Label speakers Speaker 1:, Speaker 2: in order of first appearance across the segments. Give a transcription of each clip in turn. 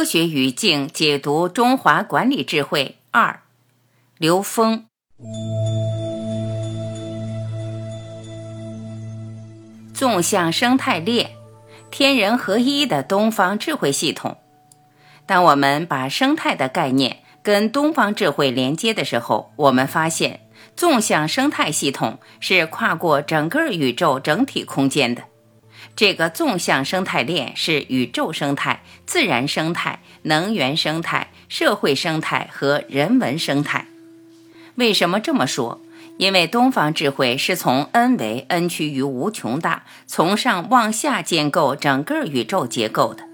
Speaker 1: 科学语境解读中华管理智慧二，刘峰。纵向生态链，天人合一的东方智慧系统。当我们把生态的概念跟东方智慧连接的时候，我们发现纵向生态系统是跨过整个宇宙整体空间的。这个纵向生态链是宇宙生态、自然生态、能源生态、社会生态和人文生态。为什么这么说？因为东方智慧是从 n 为 n 趋于无穷大，从上往下建构整个宇宙结构的；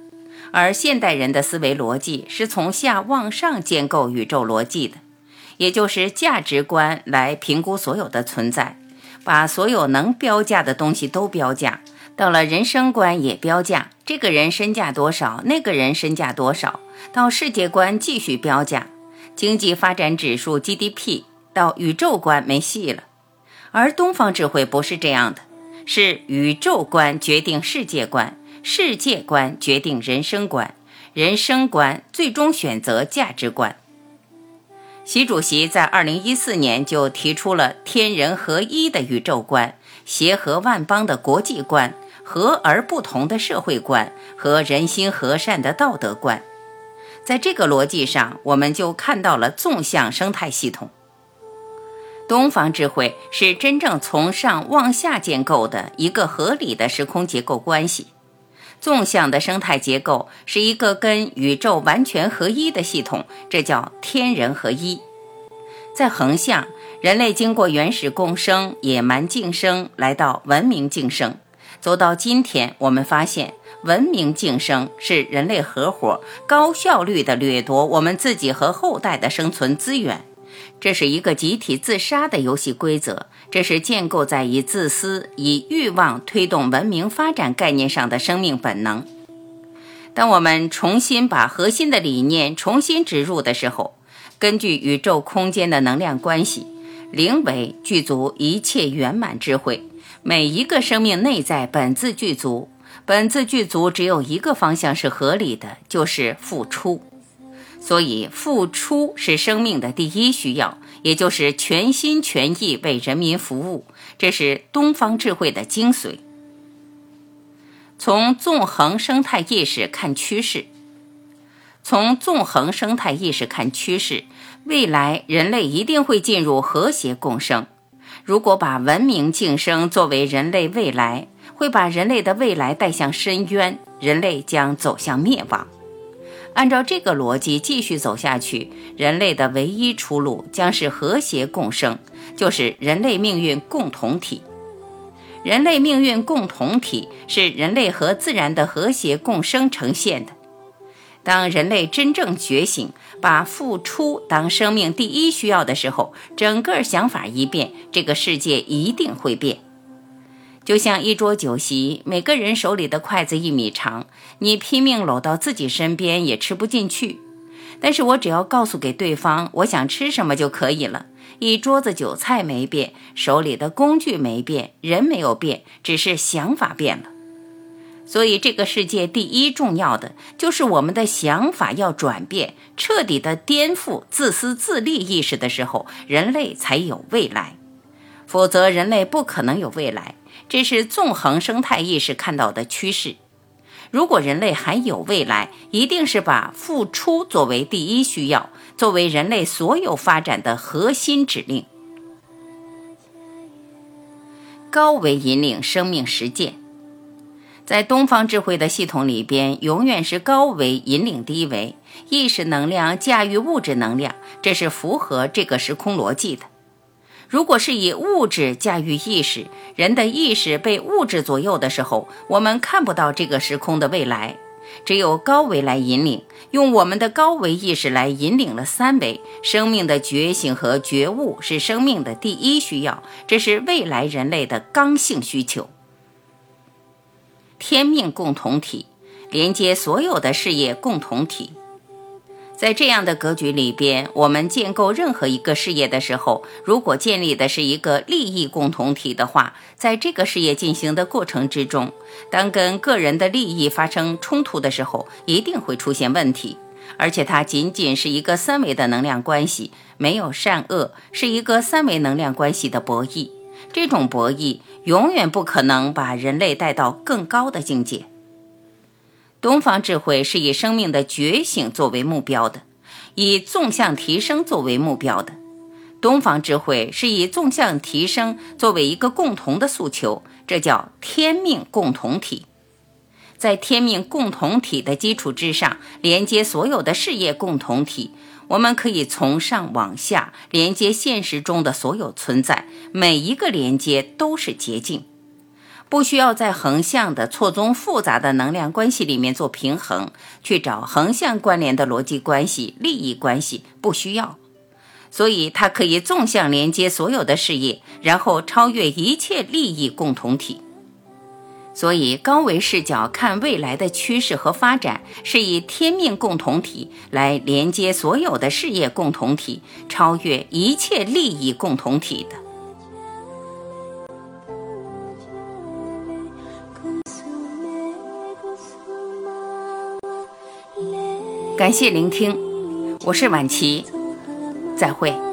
Speaker 1: 而现代人的思维逻辑是从下往上建构宇宙逻辑的，也就是价值观来评估所有的存在，把所有能标价的东西都标价。到了人生观也标价，这个人身价多少，那个人身价多少。到世界观继续标价，经济发展指数 GDP 到宇宙观没戏了。而东方智慧不是这样的，是宇宙观决定世界观，世界观决定人生观，人生观最终选择价值观。习主席在二零一四年就提出了天人合一的宇宙观，协和万邦的国际观。和而不同的社会观和人心和善的道德观，在这个逻辑上，我们就看到了纵向生态系统。东方智慧是真正从上往下建构的一个合理的时空结构关系。纵向的生态结构是一个跟宇宙完全合一的系统，这叫天人合一。在横向，人类经过原始共生、野蛮竞生，来到文明竞生。走到今天，我们发现文明竞争是人类合伙、高效率地掠夺我们自己和后代的生存资源，这是一个集体自杀的游戏规则。这是建构在以自私、以欲望推动文明发展概念上的生命本能。当我们重新把核心的理念重新植入的时候，根据宇宙空间的能量关系，灵为具足一切圆满智慧。每一个生命内在本自具足，本自具足只有一个方向是合理的，就是付出。所以，付出是生命的第一需要，也就是全心全意为人民服务。这是东方智慧的精髓。从纵横生态意识看趋势，从纵横生态意识看趋势，未来人类一定会进入和谐共生。如果把文明晋升作为人类未来，会把人类的未来带向深渊，人类将走向灭亡。按照这个逻辑继续走下去，人类的唯一出路将是和谐共生，就是人类命运共同体。人类命运共同体是人类和自然的和谐共生呈现的。当人类真正觉醒，把付出当生命第一需要的时候，整个想法一变，这个世界一定会变。就像一桌酒席，每个人手里的筷子一米长，你拼命搂到自己身边也吃不进去。但是我只要告诉给对方我想吃什么就可以了。一桌子酒菜没变，手里的工具没变，人没有变，只是想法变了。所以，这个世界第一重要的就是我们的想法要转变，彻底的颠覆自私自利意识的时候，人类才有未来。否则，人类不可能有未来。这是纵横生态意识看到的趋势。如果人类还有未来，一定是把付出作为第一需要，作为人类所有发展的核心指令。高维引领生命实践。在东方智慧的系统里边，永远是高维引领低维，意识能量驾驭物质能量，这是符合这个时空逻辑的。如果是以物质驾驭意识，人的意识被物质左右的时候，我们看不到这个时空的未来。只有高维来引领，用我们的高维意识来引领了三维。生命的觉醒和觉悟是生命的第一需要，这是未来人类的刚性需求。天命共同体，连接所有的事业共同体。在这样的格局里边，我们建构任何一个事业的时候，如果建立的是一个利益共同体的话，在这个事业进行的过程之中，当跟个人的利益发生冲突的时候，一定会出现问题。而且它仅仅是一个三维的能量关系，没有善恶，是一个三维能量关系的博弈。这种博弈永远不可能把人类带到更高的境界。东方智慧是以生命的觉醒作为目标的，以纵向提升作为目标的。东方智慧是以纵向提升作为一个共同的诉求，这叫天命共同体。在天命共同体的基础之上，连接所有的事业共同体。我们可以从上往下连接现实中的所有存在，每一个连接都是捷径。不需要在横向的错综复杂的能量关系里面做平衡，去找横向关联的逻辑关系、利益关系，不需要。所以，它可以纵向连接所有的事业，然后超越一切利益共同体。所以，高维视角看未来的趋势和发展，是以天命共同体来连接所有的事业共同体，超越一切利益共同体的。感谢聆听，我是晚琪，再会。